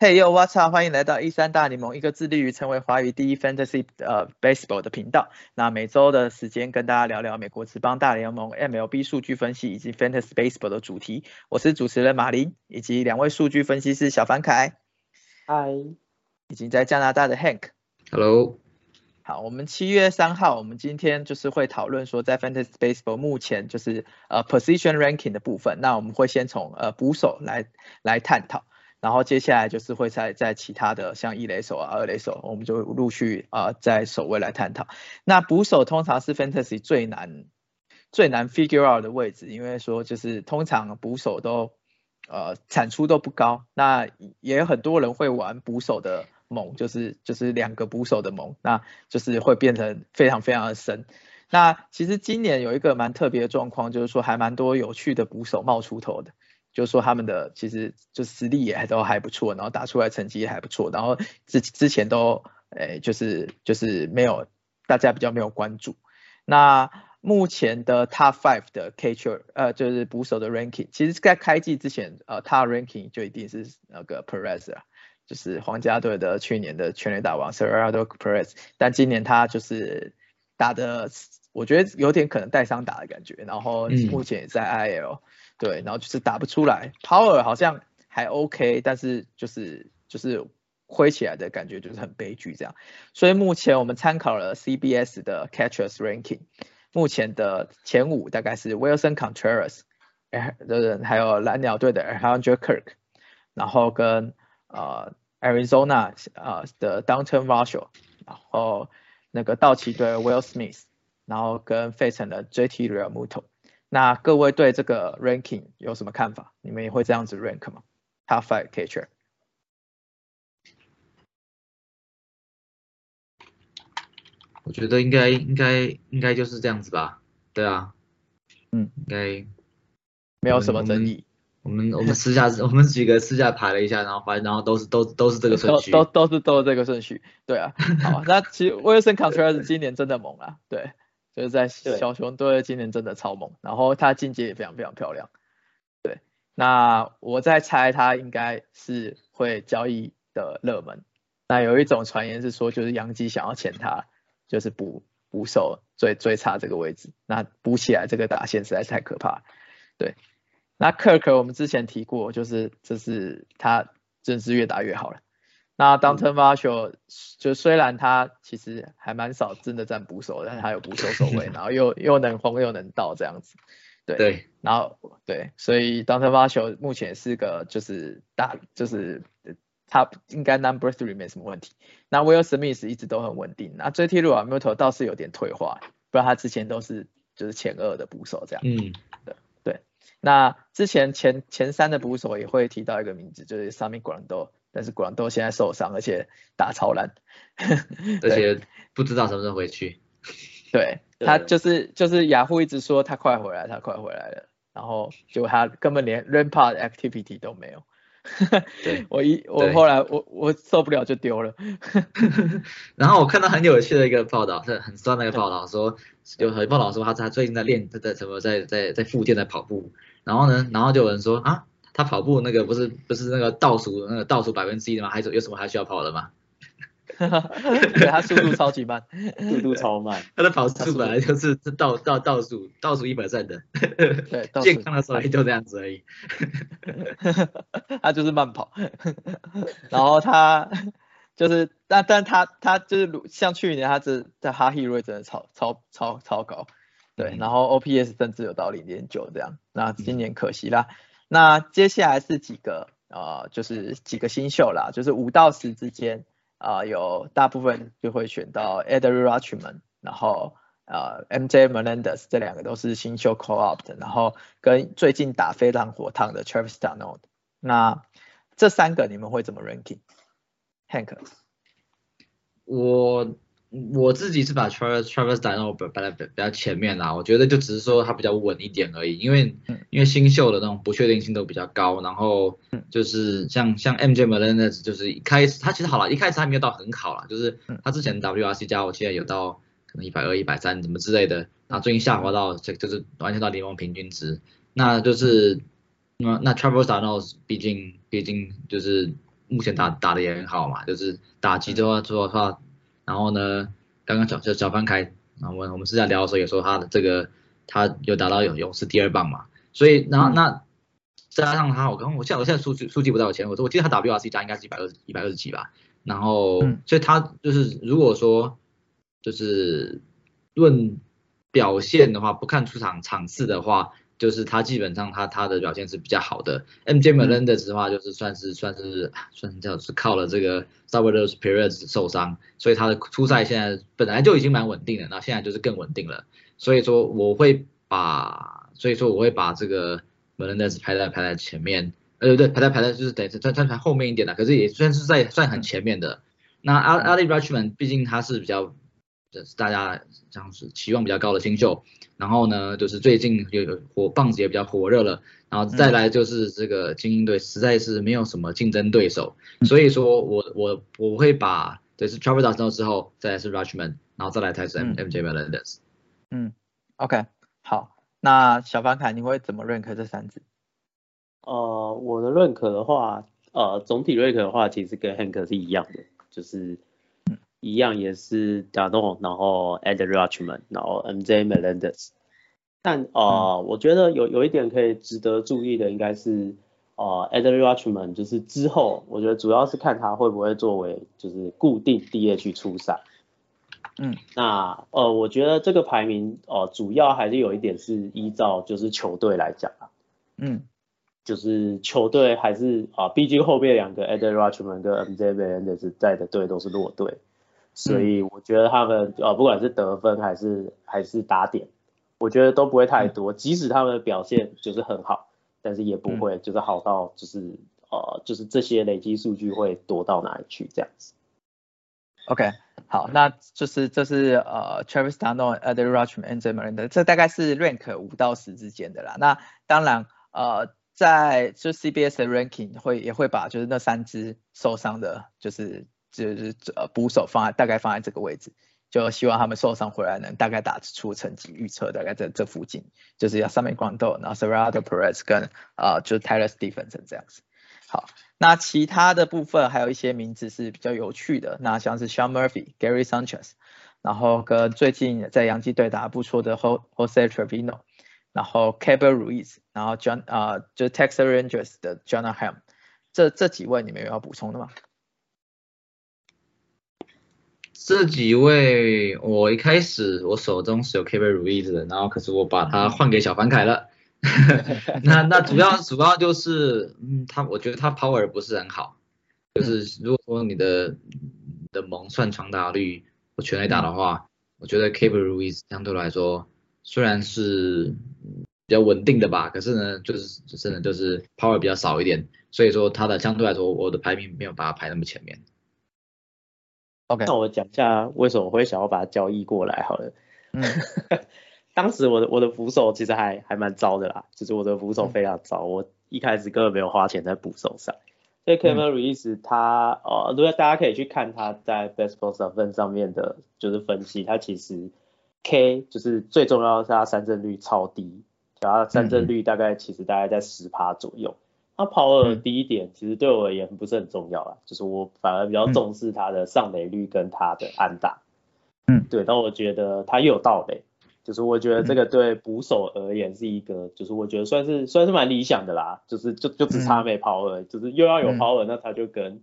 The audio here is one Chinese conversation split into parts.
Hey yo，What's up？欢迎来到一三大联盟，一个致力于成为华语第一 Fantasy 呃 Baseball 的频道。那每周的时间跟大家聊聊美国职棒大联盟 MLB 数据分析以及 Fantasy Baseball 的主题。我是主持人马林，以及两位数据分析师小凡凯，嗨，已经在加拿大的 Hank。好，我们七月三号，我们今天就是会讨论说，在 Fantasy Baseball 目前就是呃 Position Ranking 的部分。那我们会先从呃捕手来来探讨。然后接下来就是会在在其他的像一垒手啊、二垒手，我们就陆续啊、呃、在首位来探讨。那捕手通常是 fantasy 最难最难 figure out 的位置，因为说就是通常捕手都呃产出都不高，那也有很多人会玩捕手的盟，就是就是两个捕手的盟，那就是会变成非常非常的深。那其实今年有一个蛮特别的状况，就是说还蛮多有趣的捕手冒出头的。就是说他们的其实就实力也还都还不错，然后打出来成绩也还不错，然后之之前都诶就是就是没有大家比较没有关注。那目前的 Top Five 的 catcher 呃就是捕手的 ranking，其实在开季之前呃他 ranking 就一定是那个 Perez 啊，就是皇家队的去年的全垒打王 Serrado Perez，但今年他就是打的我觉得有点可能带伤打的感觉，然后目前也在 IL。对，然后就是打不出来，Power 好像还 OK，但是就是就是挥起来的感觉就是很悲剧这样。所以目前我们参考了 CBS 的 Catchers Ranking，目前的前五大概是 Wilson Contreras，的人还有蓝鸟队的 Alejandro Kirk，然后跟呃 Arizona 呃的 Downton Marshall，然后那个道奇队 Will Smith，然后跟费城的 JT Realmuto。那各位对这个 ranking 有什么看法？你们也会这样子 rank 吗？Top five catcher？我觉得应该应该应该就是这样子吧。对啊，嗯，应该没有什么争议。我们我们私下 我们几个私下排了一下，然后反正然后都是都都是这个顺序，都都是都是这个顺序。对啊，好，那其实 Wilson Contreras 今年真的猛啊，对。就是在小熊队今年真的超猛，然后他进阶也非常非常漂亮。对，那我在猜他应该是会交易的热门。那有一种传言是说，就是杨基想要签他，就是补补手最最差这个位置。那补起来这个打线实在是太可怕。对，那 Kirk 我们之前提过，就是这是他真是越打越好了。那 Downton Marshall 就虽然他其实还蛮少真的占捕手，但是他有捕手守卫，然后又又能轰又能到这样子，对，对，然后对，所以 Downton Marshall 目前是个就是大就是他应该 Number Three 没什么问题。那 Will Smith 一直都很稳定，那 JT Realmuto 倒是有点退化，不然他之前都是就是前二的捕手这样，嗯，对对。那之前前前三的捕手也会提到一个名字，就是 Sammy Grandal。但是 Grando 现在受伤，而且打超烂，而且不知道什么时候回去。对 他就是就是雅虎一直说他快回来，他快回来了，然后结果他根本连 rampart activity 都没有。对，我一我后来我我受不了就丢了。然后我看到很有趣的一个报道，是很酸的一个报道，说有很报道说他他最近在练他在什么在在在复健在跑步，然后呢，然后就有人说啊。他跑步那个不是不是那个倒数那个倒数百分之一的吗？还是有什么还需要跑的吗？对他速度超级慢，速度超慢。他的跑速本来就是倒倒倒数倒数一百站的，对，健康的时候也就这样子而已。他就是慢跑，然后他就是但但他他就是像去年他这在哈希瑞真的超超超超高，对，然后 OPS 甚至有到零点九这样，那今年可惜啦。那接下来是几个呃，就是几个新秀啦，就是五到十之间啊、呃，有大部分就会选到 Eder Rutschman，然后呃 MJ Melendez 这两个都是新秀 Co-op 的，然后跟最近打非常火烫的 Travis Darnold，那这三个你们会怎么 ranking？Hank，我我自己是把 Travis Travis d a n o 摆在比较前面啦，我觉得就只是说他比较稳一点而已，因为因为新秀的那种不确定性都比较高，然后就是像像 MJ Melendez 就是一开始他其实好了，一开始还没有到很好啦，就是他之前 WRC 加我现在有到可能一百二一百三什么之类的，然后最近下滑到这就是完全到联盟平均值，那就是那那 Travis d a n o 毕竟毕竟就是目前打打的也很好嘛，就是打击的话做的话。然后呢，刚刚小小小翻开，然后我我们私下聊的时候也说他的这个他有达到有勇士第二棒嘛，所以然后那加上他，我刚我现在我现在数据数据不到我前，我说我记得他 WRC 加应该是一百二一百二十几吧，然后所以他就是如果说就是论表现的话，不看出场场次的话。就是他基本上他他的表现是比较好的，MJ Melendez 的话就是算是算是算是叫是靠了这个 s u b e r o s Perez 受伤，所以他的初赛现在本来就已经蛮稳定的，那现在就是更稳定了，所以说我会把所以说我会把这个 Melendez 排在排在前面，呃对排在排在就是等算算排后面一点的，可是也算是在算很前面的。那 Ali Rachman 毕竟他是比较。是大家这样子期望比较高的新秀，然后呢，就是最近有火棒子也比较火热了，然后再来就是这个精英队实在是没有什么竞争对手，所以说我我我会把对是 Travis d 之后，再来是 Rachman，然后再来才是 M M J Melendez。嗯，OK，好，那小凡凯你会怎么认可这三支？呃，我的认可的话，呃，总体认可的话，其实跟 Hank 是一样的，就是。一样也是 d a n o 然后 Ed Rachman，然后 MJ Melendez。但呃，我觉得有有一点可以值得注意的，应该是呃 Ed Rachman，就是之后我觉得主要是看他会不会作为就是固定 DH 出赛。嗯，那呃，我觉得这个排名呃主要还是有一点是依照就是球队来讲啊。嗯，就是球队还是啊，毕竟后面两个 Ed Rachman 跟 MJ Melendez 在的队都是弱队。所以我觉得他们呃不管是得分还是还是打点，我觉得都不会太多。即使他们的表现就是很好，但是也不会就是好到就是呃就是这些累积数据会多到哪里去这样子。OK，好，那就是这是呃 Travis d a n o a d e r a n d m a i n 的，这大概是 rank 五到十之间的啦。那当然呃在就 CBS 的 ranking 会也会把就是那三支受伤的，就是。就是呃捕手放在大概放在这个位置，就希望他们受伤回来能大概打出成绩预测，大概在这附近，就是要上面光豆，然后 s e r a d o Perez 跟啊就是 Tyler Stephenson 这样子。好，那其他的部分还有一些名字是比较有趣的，那像是 Sean Murphy、Gary Sanchez，然后跟最近在洋基队打不错的 Jose Trevino，然后 k a b e r Ruiz，然后 John 啊就是 Texas Rangers 的 John Ham，这这几位你们有要补充的吗？这几位，我一开始我手中是有 K 贝如意的，然后可是我把它换给小凡凯了。那那主要主要就是，嗯，他我觉得他 power 不是很好，就是如果说你的的蒙算传达率我全垒打的话，我觉得 K 贝如意相对来说虽然是比较稳定的吧，可是呢就是真的就是 power 比较少一点，所以说他的相对来说我的排名没有把它排那么前面。OK，那我讲一下为什么会想要把它交易过来好了。嗯，当时我的我的扶手其实还还蛮糟的啦，就是我的扶手非常糟，我一开始根本没有花钱在扶手上。所以 Kevin Reese 他呃，如果大家可以去看他在 Baseball 上分上面的，就是分析，他其实 K 就是最重要的是他三振率超低，然后三振率大概其实大概在十趴左右。那跑尔第一点其实对我而言不是很重要啊，就是我反而比较重视他的上垒率跟他的安打。嗯，对，但我觉得他又有盗垒，就是我觉得这个对捕手而言是一个，就是我觉得算是算是蛮理想的啦，就是就就只差没跑尔，就是又要有跑尔，那他就跟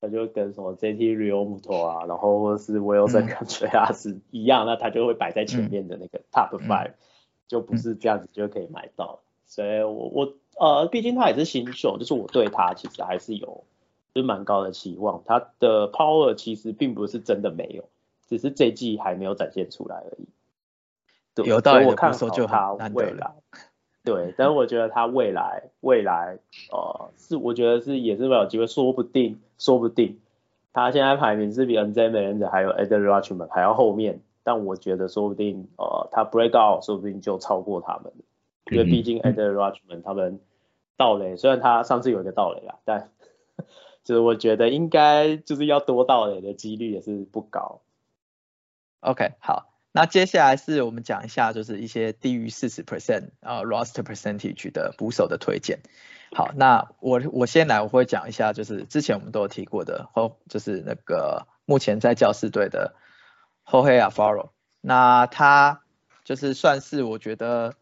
他就跟什么 JT Rio Muto 啊，然后或者是 Wilson Contreras 一样，那他就会摆在前面的那个 Top Five，就不是这样子就可以买到，所以我我。呃，毕竟他也是新秀，就是我对他其实还是有就是蛮高的期望。他的 power 其实并不是真的没有，只是这季还没有展现出来而已。对，有道理。我看好他未来。对，但是我觉得他未来未来呃是我觉得是也是没有机会，说不定说不定他现在排名是比 NJ 美人者还有 Eder Rutschman 还要后面，但我觉得说不定呃他 break out 说不定就超过他们，因为毕竟 Eder Rutschman 他们盗垒，虽然他上次有一个盗垒啦，但就是我觉得应该就是要多盗垒的几率也是不高。OK，好。那接下来是我们讲一下，就是一些低于四十 percent 啊 roster percentage 的捕手的推荐。好，那我我先来，我会讲一下，就是之前我们都有提过的，后就是那个目前在教士队的 Jorge Alfaro。那他就是算是我觉得，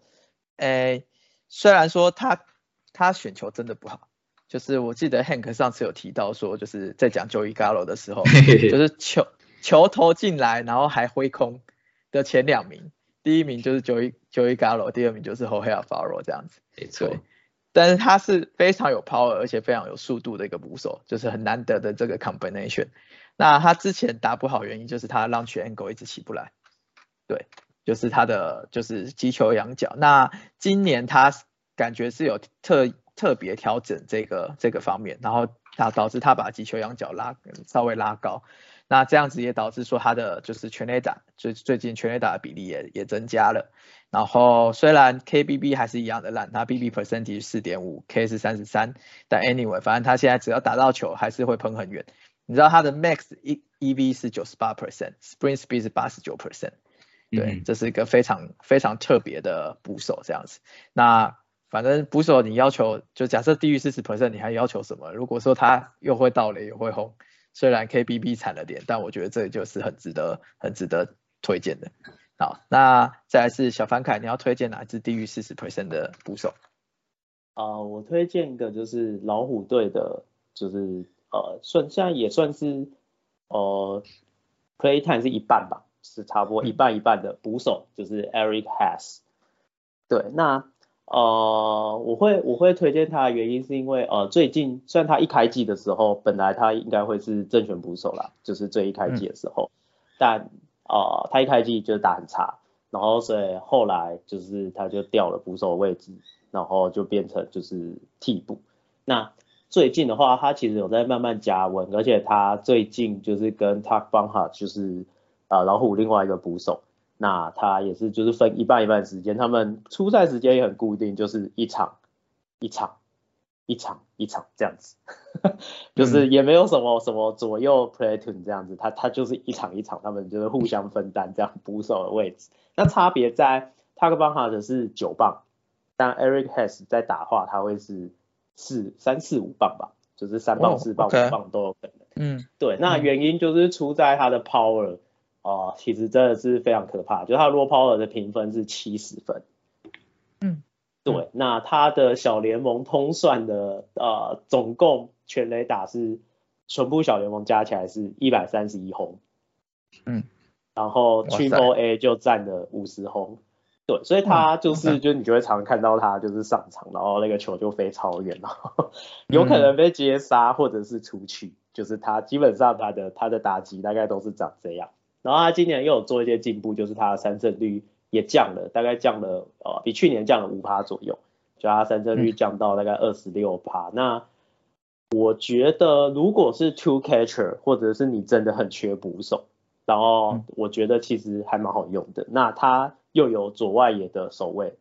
诶，虽然说他他选球真的不好，就是我记得 Hank 上次有提到说，就是在讲 Joey Gallo 的时候，就是球球投进来，然后还挥空。的前两名，第一名就是 Joey Joey Gallo，第二名就是 Jorge Alfaro 这样子。没错，但是他是非常有 power，而且非常有速度的一个捕手，就是很难得的这个 combination。那他之前打不好原因就是他让全 angle 一直起不来，对，就是他的就是击球仰角。那今年他感觉是有特特别调整这个这个方面，然后导导致他把击球仰角拉稍微拉高。那这样子也导致说他的就是全垒打，最最近全垒打的比例也也增加了。然后虽然 KBB 还是一样的烂，他 BB percentage 四点五，K 是三十三，但 anyway，反正他现在只要打到球还是会喷很远。你知道他的 max E EV 是九十八 percent，Spring Speed 是八十九 percent，对，这是一个非常非常特别的捕手这样子。那反正捕手你要求就假设低于四十 percent，你还要求什么？如果说他又会倒垒又会轰。虽然 KBB 惨了点，但我觉得这就是很值得、很值得推荐的。好，那再来是小凡凯，你要推荐哪一支低于四十 percent 的捕手？啊，我推荐一个就是老虎队的，就是呃，算现在也算是呃，play time 是一半吧，是差不多一半一半的捕手，就是 Eric Has。对，那。呃，我会我会推荐他的原因是因为呃最近虽然他一开季的时候本来他应该会是正选捕手啦，就是最一开季的时候，但呃他一开季就是打很差，然后所以后来就是他就掉了捕手位置，然后就变成就是替补。那最近的话，他其实有在慢慢加温，而且他最近就是跟 Tak b a n h a 就是呃老虎另外一个捕手。那他也是就是分一半一半时间，他们出赛时间也很固定，就是一场一场一场一场这样子，就是也没有什么什么左右 platoon 这样子，他他就是一场一场，他们就是互相分担这样捕手的位置。那差别在 t a k b a n h a 的是九磅，但 Eric Has 在打话他会是四三四五磅吧，就是三磅四磅五磅都有可能。嗯，对，那原因就是出在他的 power。哦，其实真的是非常可怕，就是他 raw power 的评分是七十分。嗯，对，那他的小联盟通算的呃总共全垒打是全部小联盟加起来是一百三十一轰。嗯，然后 triple A 就占了五十轰。对，所以他就是就你就会常看到他就是上场，然后那个球就飞超远，然 后有可能被接杀或者是出去，就是他基本上他的他的打击大概都是长这样。然后他今年又有做一些进步，就是他的三振率也降了，大概降了呃比去年降了五趴左右，就他三振率降到大概二十六趴。那我觉得如果是 two catcher 或者是你真的很缺捕手，然后我觉得其实还蛮好用的。那他又有左外野的守卫，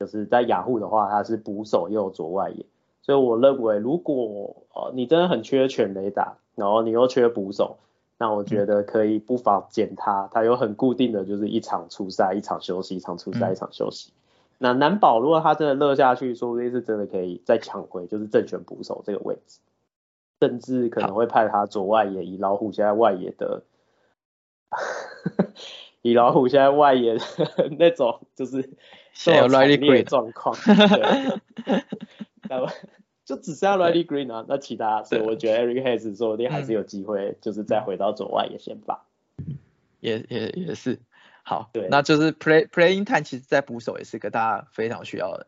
就是在雅虎的话他是捕手又有左外野，所以我认为如果呃你真的很缺全垒打，然后你又缺捕手。那我觉得可以不妨减他，他有很固定的就是一场出赛，一场休息，一场出赛，一场休息。那难保如果他真的热下去，说不定是真的可以再抢回就是正选捕手这个位置，甚至可能会派他左外野，以老虎现在外野的，以老虎现在外野的 那种就是有强烈状况。就只剩下 Riley Green 啊，那其他，所以我觉得 Eric Hayes 说不定还是有机会，就是再回到左外野先发。也也也是，好，对，那就是 Play Playing Time，其实在捕手也是个大家非常需要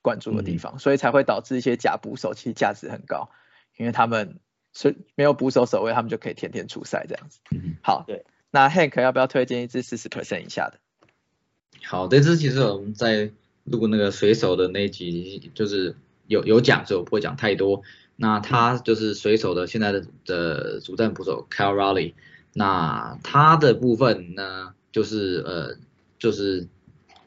关注的地方，所以才会导致一些假捕手其实价值很高，因为他们是没有捕手守卫，他们就可以天天出赛这样子。好，对，那 Hank 要不要推荐一支四十 percent 以下的？好，这支其实我们在录那个水手的那集就是。有有讲，所以我不会讲太多。那他就是水手的现在的的主战捕手 Cal Raleigh，那他的部分呢，就是呃就是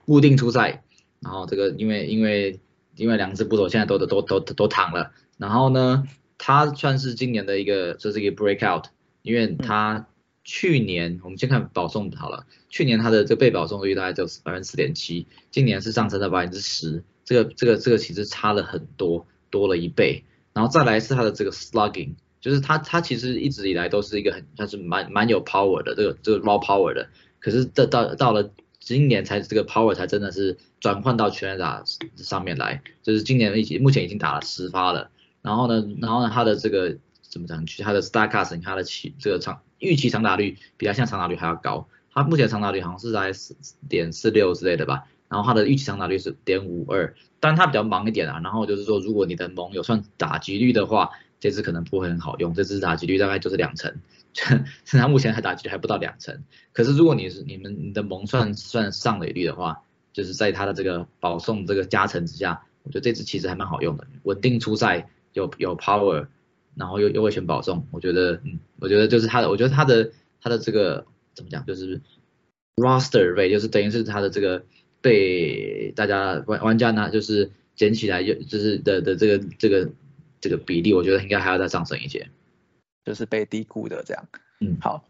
固定出赛，然后这个因为因为因为两只捕手现在都都都都躺了，然后呢，他算是今年的一个这是一个 breakout，因为他去年我们先看保送好了，去年他的这个被保送率大概就是百分之四点七，今年是上升到百分之十，这个这个这个其实差了很多，多了一倍。然后再来是他的这个 slugging，就是他他其实一直以来都是一个很他是蛮蛮有 power 的这个这个 raw power 的，可是到到到了今年才这个 power 才真的是转换到全垒打上面来，就是今年已经目前已经打了十发了，然后呢然后呢他的这个怎么讲，他的 star cast 他的起这个长预期长打率比他现在长打率还要高，他目前长打率好像是在四点四六之类的吧。然后他的预期长打率是点五二，但他比较忙一点啊。然后就是说，如果你的盟有算打击率的话，这支可能不会很好用。这支打击率大概就是两成，现在目前还打击率还不到两成。可是如果你是你们你的盟算算上垒率的话，就是在他的这个保送这个加成之下，我觉得这支其实还蛮好用的，稳定出赛，有有 power，然后又又会选保送，我觉得嗯，我觉得就是他的，我觉得他的他的这个怎么讲，就是 roster rate，就是等于是他的这个。被大家玩玩家呢，就是捡起来就就是的的这个这个这个比例，我觉得应该还要再上升一些，就是被低估的这样。嗯，好，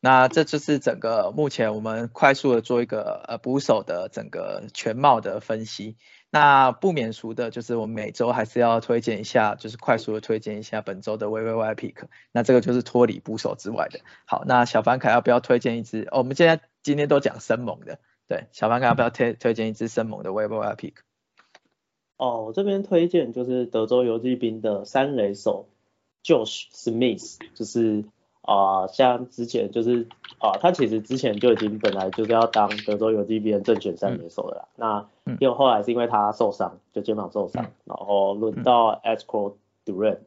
那这就是整个目前我们快速的做一个呃捕手的整个全貌的分析。那不免俗的就是我们每周还是要推荐一下，就是快速的推荐一下本周的 VVY Pick。那这个就是脱离捕手之外的。好，那小凡凯要不要推荐一支？哦，我们现在今天都讲生猛的。对，小凡，要不要推推荐一支生猛的 w e b o Pick？哦，我这边推荐就是德州游击兵的三垒手 Josh Smith，就是啊，像之前就是啊，他其实之前就已经本来就是要当德州游击兵正选三垒手的啦。那因为后来是因为他受伤，就肩膀受伤，然后轮到 e s c o Duran。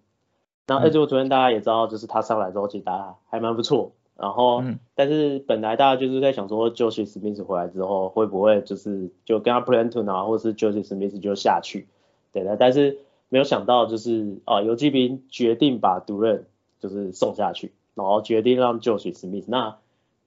那 e d c o Duran 大家也知道，就是他上来之后其实打还蛮不错。然后，但是本来大家就是在想说，Josh Smith 回来之后会不会就是就跟他 Plan to 啊，或者是 Josh Smith 就下去，对的。但是没有想到就是啊，游击兵决定把 Duran 就是送下去，然后决定让 Josh Smith 那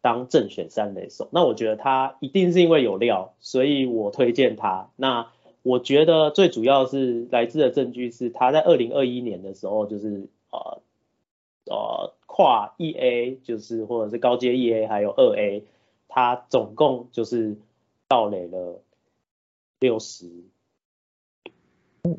当正选三垒手。那我觉得他一定是因为有料，所以我推荐他。那我觉得最主要是来自的证据是他在二零二一年的时候就是呃呃。跨一 A 就是或者是高阶一 A 还有二 A，他总共就是盗垒了六十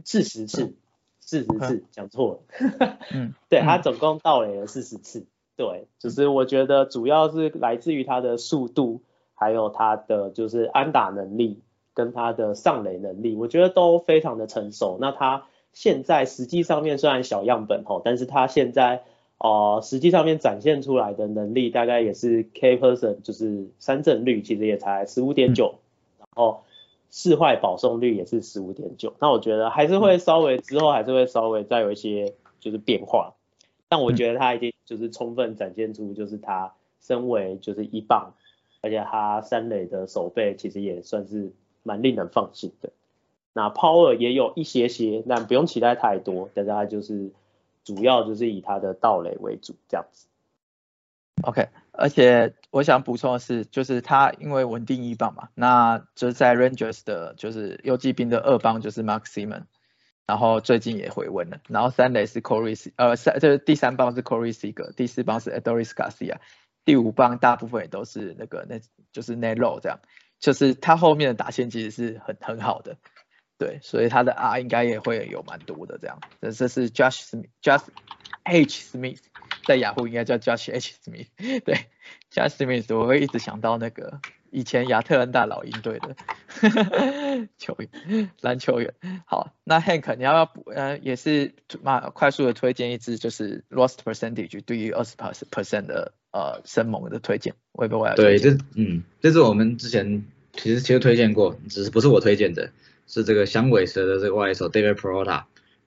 四十次，四十次讲错了，嗯，对他总共盗垒了四十次，对，就是我觉得主要是来自于他的速度，还有他的就是安打能力跟他的上垒能力，我觉得都非常的成熟。那他现在实际上面虽然小样本吼，但是他现在。哦，实际上面展现出来的能力大概也是 K person，就是三振率其实也才十五点九，然后四坏保送率也是十五点九，那我觉得还是会稍微之后还是会稍微再有一些就是变化，但我觉得他已经就是充分展现出就是他身为就是一棒，而且他三垒的手背其实也算是蛮令人放心的，那 power 也有一些些，但不用期待太多，但是他就是。主要就是以他的盗垒为主，这样子。OK，而且我想补充的是，就是他因为稳定一棒嘛，那就是在 Rangers 的，就是游击兵的二棒就是 Mark Simon，然后最近也回温了，然后三垒是 Corey，呃三就是第三棒是 Corey s e g e r 第四棒是 Adoris Garcia，第五棒大部分也都是那个那就是 Nero 这样，就是他后面的打线其实是很很好的。对，所以他的 R 应该也会有蛮多的这样。这这是 Josh Smith，Josh H Smith，在雅虎应该叫 Josh H Smith。对，Josh Smith，我会一直想到那个以前亚特兰大老鹰队的 球员，篮球员。好，那 Hank，你要不要补？呃，也是马快速的推荐一支，就是 Lost Percentage 对于二十 percent 的呃生猛的推荐，会不会？对，这嗯，这是我们之前其实其实推荐过，只是不是我推荐的。是这个响尾蛇的这个外手 David Peralta，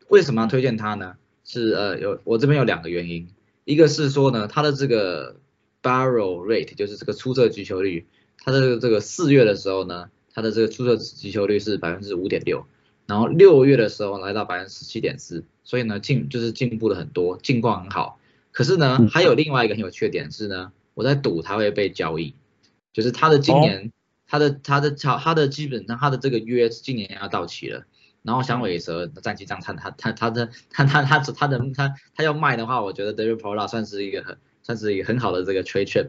为什么要推荐他呢？是呃有我这边有两个原因，一个是说呢他的这个 barrel rate 就是这个出色击球率，他的这个四月的时候呢，他的这个出色击球率是百分之五点六，然后六月的时候来到百分之十七点四，所以呢进就是进步了很多，近况很好。可是呢，还有另外一个很有缺点是呢，我在赌它会被交易，就是它的今年它的他的它它的基本上他的这个约今年要到期了。然后响尾蛇战绩这样，他他他他的他他他他的他他要卖的话，我觉得 David Pola 算是一个很算是一个很好的这个 trade chip。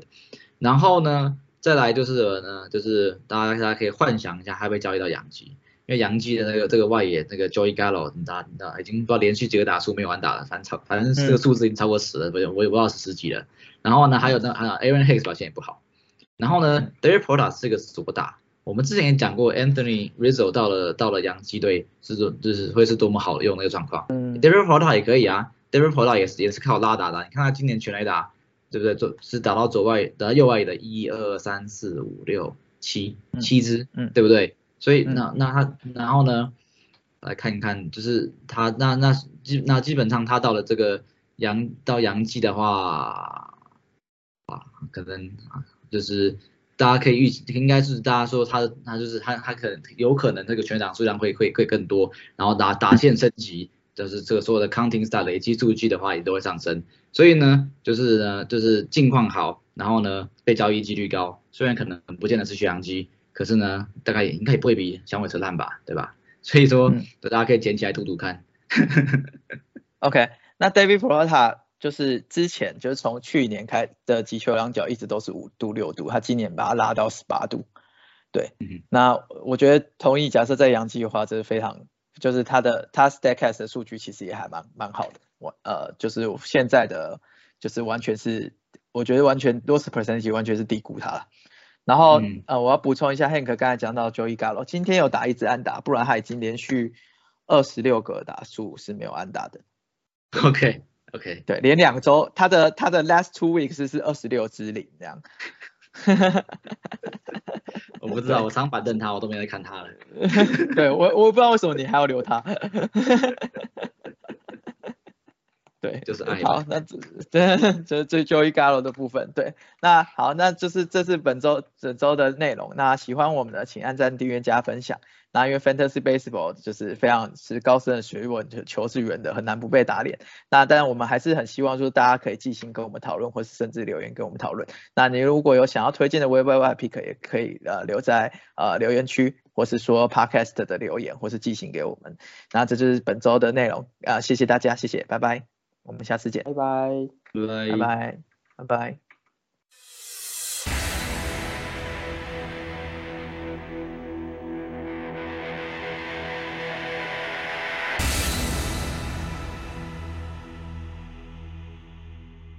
然后呢，再来就是呢，就是大家大家可以幻想一下，他被交易到洋基，因为洋基的那个这个外野那个 Joey Gallo，你知道你知道已经不知道连续几个打数没有完打了，反正超反正这个数字已经超过十了，不我也不知道是十几了。然后呢，还有那还有 Aaron Hicks 表现也不好。然后呢，David Pola 是个左打。我们之前也讲过，Anthony Rizzo 到了到了洋基队是多就是会是多么好用的一个状况。嗯，David Porter 也可以啊，David Porter 也是也是靠拉打的。你看他今年全垒打，对不对？左是打到左外打到右外的一二三四五六七七支，嗯，对不对？所以那那他然后呢，来看一看，就是他那那基那基本上他到了这个洋到洋基的话啊，可能啊就是。大家可以预应该是大家说他他就是他他可能有可能这个全场数量会会会更多，然后打打线升级，就是这个所有的 counting star 累积数据的话也都会上升，所以呢就是呢就是近况好，然后呢被交易几率高，虽然可能不见得是血氧机，可是呢大概也应该也不会比响尾车烂吧，对吧？所以说大家可以捡起来赌赌看。OK，那 David Prota。就是之前就是从去年开的击球量角一直都是五度六度，他今年把它拉到十八度，对，那我觉得同意，假设在阳基的话，这是非常，就是他的他 Statcast 的数据其实也还蛮蛮好的，我呃就是现在的就是完全是，我觉得完全 loss percentage 完全是低估他了，然后呃我要补充一下，Hank 刚才讲到 Joey Gallo 今天有打一支安打，不然他已经连续二十六个打数是没有安打的，OK。OK，对，连两周，他的他的 last two weeks 是二十六之零这样。我不知道，我常板凳他，我都没来看他了。对我，我不知道为什么你还要留他。对，就是爱。好，那这这这这 Joey Gallo 的部分，对，那好，那就是这是本周本周的内容。那喜欢我们的，请按赞、订阅、加分享。那因为 Fantasy Baseball 就是非常是高深的学问，就球是圆的，很难不被打脸。那当然我们还是很希望说大家可以寄信跟我们讨论，或是甚至留言跟我们讨论。那你如果有想要推荐的 Web Pick，也可以呃留在呃留言区，或是说 Podcast 的留言，或是寄信给我们。那这就是本周的内容啊，谢谢大家，谢谢，拜拜。我们下次见，拜拜，拜拜，拜拜，拜拜。